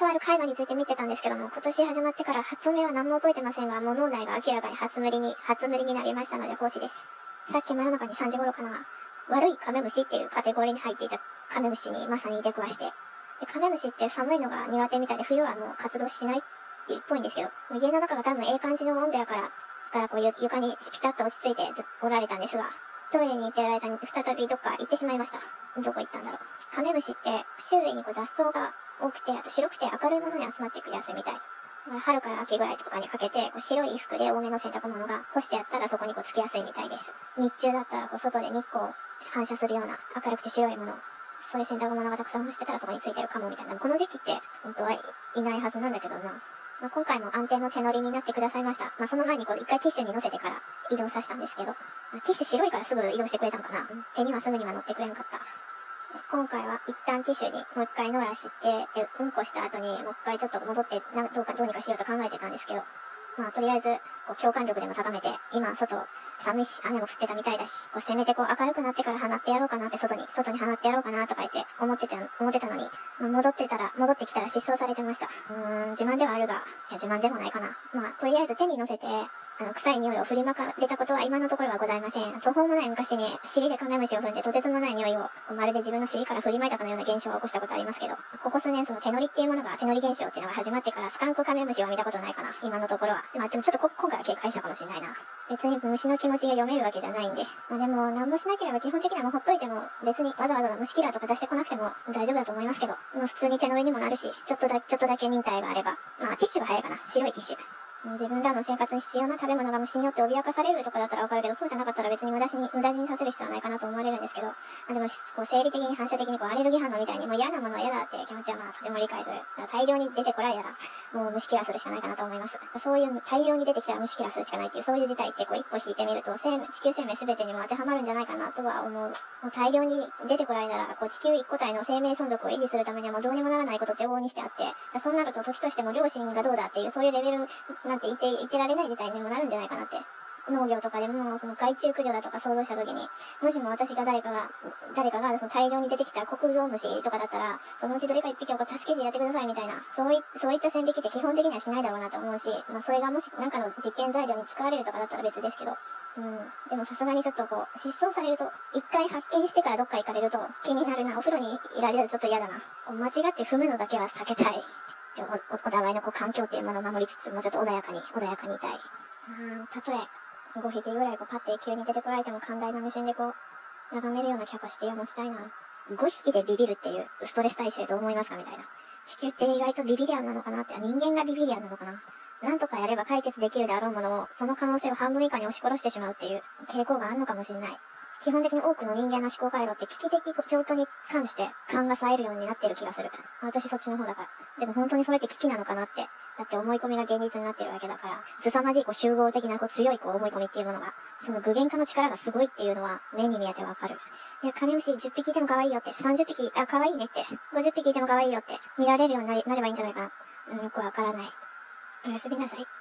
とある絵画について見てたんですけども、今年始まってから発明は何も覚えてませんが、もう脳内が明らかに初無理に、初無理になりましたので放置です。さっき真夜中に3時頃かな、悪いカメムシっていうカテゴリーに入っていたカメムシにまさに出くわして、で、カメムシって寒いのが苦手みたいで冬はもう活動しないっぽいんですけど、家の中が多分ええ感じの温度やから、からこう床にピタッと落ち着いておられたんですが、トイレに行ってる間に再びどっか行ってしまいました。どこ行ったんだろう。カメムシって周囲にこう雑草が多くて、あと白くて明るいものに集まっていくやつみたい。春から秋ぐらいとかにかけて、こう白い服で多めの洗濯物が干してあったらそこにこうつきやすいみたいです。日中だったらこう外で日光反射するような明るくて白いもの、そういう洗濯物がたくさん干してたらそこについてるかもみたいな。この時期って本当はいないはずなんだけどな。まあ、今回も安定の手乗りになってくださいました。まあ、その前にこう一回ティッシュに乗せてから移動させたんですけど、ティッシュ白いからすぐ移動してくれたんかな。手にはすぐには乗ってくれんかった。今回は一旦ティッシュにもう一回乗らして、で、うんこした後にもう一回ちょっと戻って、などうかどうにかしようと考えてたんですけど、まあ、とりあえず、こう、共感力でも高めて、今、外、寒いし、雨も降ってたみたいだし、こう、せめてこう、明るくなってから放ってやろうかなって、外に、外に放ってやろうかなとか言って、思ってた、思ってたのに、まあ、戻ってたら、戻ってきたら失踪されてました。うーん、自慢ではあるが、いや、自慢でもないかな。まあ、とりあえず手に乗せて、あの、臭い匂いを振りまかれたことは今のところはございません。途方もない昔に尻でカメムシを踏んでとてつもない匂いを、まるで自分の尻から振りまいたかのような現象を起こしたことありますけど、ここ数年その手乗りっていうものが、手乗り現象っていうのが始まってからスカンクカメムシは見たことないかな。今のところは。まあでもちょっとこ今回は警戒したかもしれないな。別に虫の気持ちが読めるわけじゃないんで。まあでも、何もしなければ基本的にはもうほっといても、別にわざわざ虫キラーとか出してこなくても大丈夫だと思いますけど、もう普通に手乗りにもなるし、ちょっとだ、ちょっとだけ忍耐があれば。まあティッシュが早いかな。白いティッシュ。自分らの生活に必要な食べ物が虫によって脅かされるとかだったらわかるけど、そうじゃなかったら別に無駄死に、無駄死にさせる必要はないかなと思われるんですけど、あでも、こう、生理的に反射的にこう、アレルギー反応みたいに、もう嫌なものは嫌だっていう気持ちはまあ、とても理解する。だから大量に出てこられたら、もう虫キラするしかないかなと思います。そういう大量に出てきたら虫キラするしかないっていう、そういう事態ってこう、一歩引いてみると、生命地球生命全てにも当てはまるんじゃないかなとは思う。大量に出てこられたら、こう、地球一個体の生命存続を維持するためにはもうどうにもならないことって往々にしてあって、そうなると時としても両親がどうだっていう、そういうレベルなんて言って、言ってられない事態にもなるんじゃないかなって。農業とかでも、その害虫駆除だとか想像した時に、もしも私が誰かが、誰かがその大量に出てきた国蔵虫とかだったら、そのうちどれか一匹を助けてやってくださいみたいな、そういそういった線引きって基本的にはしないだろうなと思うし、まあそれがもしなんかの実験材料に使われるとかだったら別ですけど、うん。でもさすがにちょっとこう、失踪されると、一回発見してからどっか行かれると気になるな。お風呂にいられるとちょっと嫌だな。間違って踏むのだけは避けたい。おお互いのこう環境っていうものを守りつつ、もうちょっと穏やかに、穏やかにいたい。うん、たとえ5匹ぐらいこうパッて急に出てこられても寛大な目線でこう、眺めるようなキャパシティを持ちたいな。5匹でビビるっていうストレス耐性どう思いますかみたいな。地球って意外とビビリアンなのかなって、人間がビビリアンなのかななんとかやれば解決できるであろうものを、その可能性を半分以下に押し殺してしまうっていう傾向があるのかもしれない。基本的に多くの人間の思考回路って危機的状況に関して勘が冴えるようになってる気がする。私そっちの方だから。でも本当にそれって危機なのかなって。だって思い込みが現実になってるわけだから、凄まじいこう集合的なこう強いこう思い込みっていうものが、その具現化の力がすごいっていうのは目に見えてわかる。いや、カメムシ10匹いても可愛いよって、30匹、あ、可愛いねって、50匹いても可愛いよって、見られるようになればいいんじゃないかな。うん、よくわからない。おやすみなさい。